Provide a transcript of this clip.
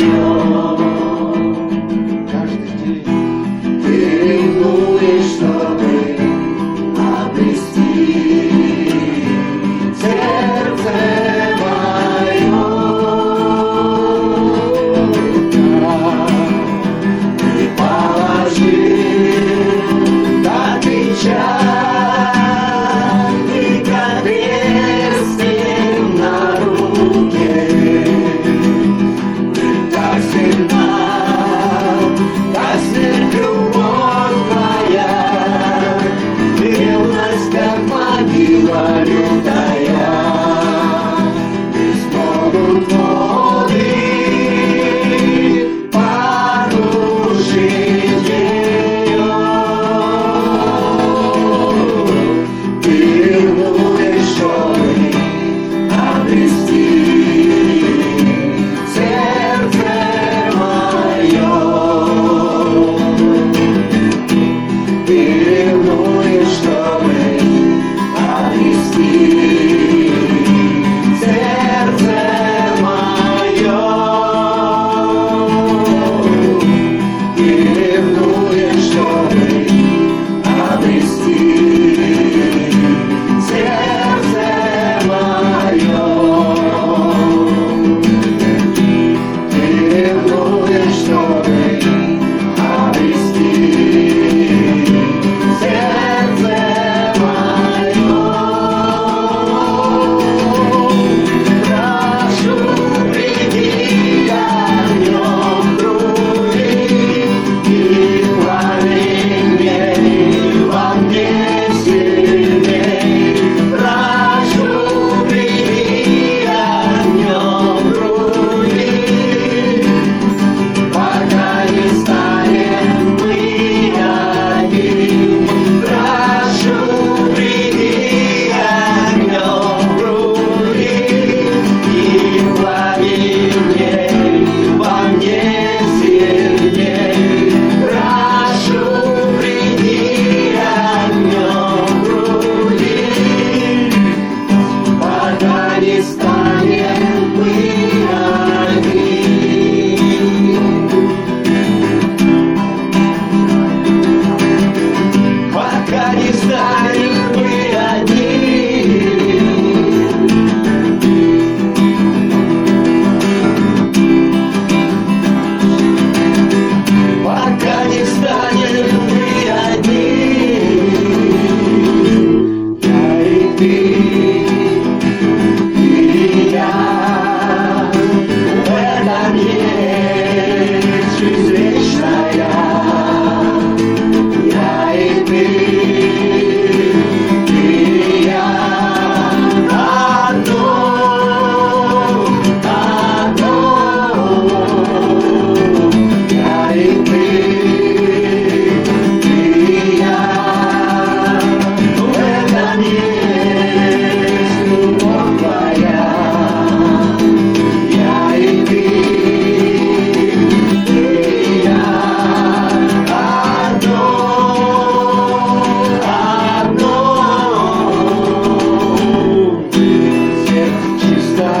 you. see.